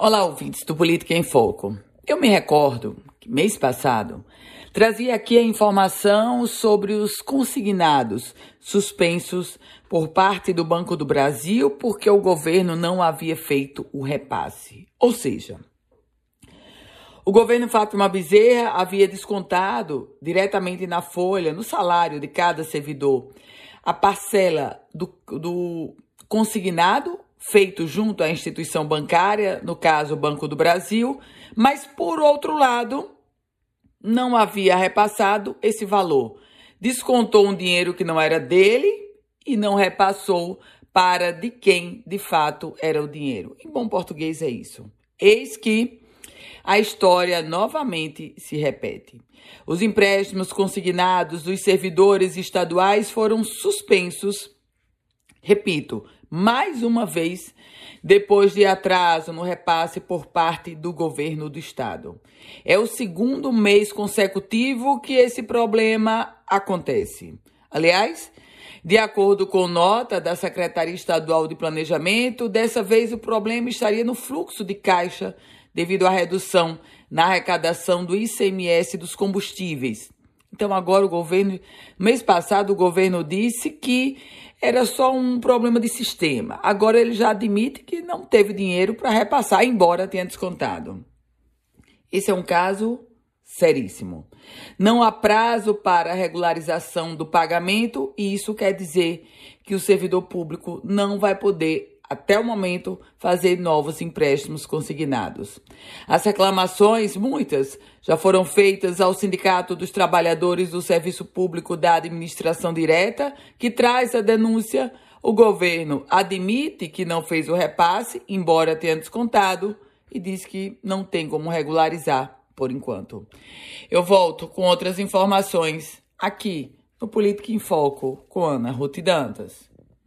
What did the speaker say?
Olá, ouvintes do Política em Foco. Eu me recordo que mês passado trazia aqui a informação sobre os consignados suspensos por parte do Banco do Brasil porque o governo não havia feito o repasse. Ou seja, o governo Fátima Bezerra havia descontado diretamente na folha, no salário de cada servidor, a parcela do, do consignado feito junto à instituição bancária, no caso o Banco do Brasil, mas por outro lado, não havia repassado esse valor. Descontou um dinheiro que não era dele e não repassou para de quem de fato era o dinheiro. Em bom português é isso. Eis que a história novamente se repete. Os empréstimos consignados dos servidores estaduais foram suspensos, repito, mais uma vez, depois de atraso no repasse por parte do governo do estado. É o segundo mês consecutivo que esse problema acontece. Aliás, de acordo com nota da Secretaria Estadual de Planejamento, dessa vez o problema estaria no fluxo de caixa devido à redução na arrecadação do ICMS dos combustíveis. Então agora o governo, mês passado o governo disse que era só um problema de sistema. Agora ele já admite que não teve dinheiro para repassar, embora tenha descontado. Esse é um caso seríssimo. Não há prazo para regularização do pagamento e isso quer dizer que o servidor público não vai poder até o momento, fazer novos empréstimos consignados. As reclamações, muitas, já foram feitas ao Sindicato dos Trabalhadores do Serviço Público da Administração Direta, que traz a denúncia. O governo admite que não fez o repasse, embora tenha descontado, e diz que não tem como regularizar por enquanto. Eu volto com outras informações aqui no Política em Foco com Ana Ruth Dantas.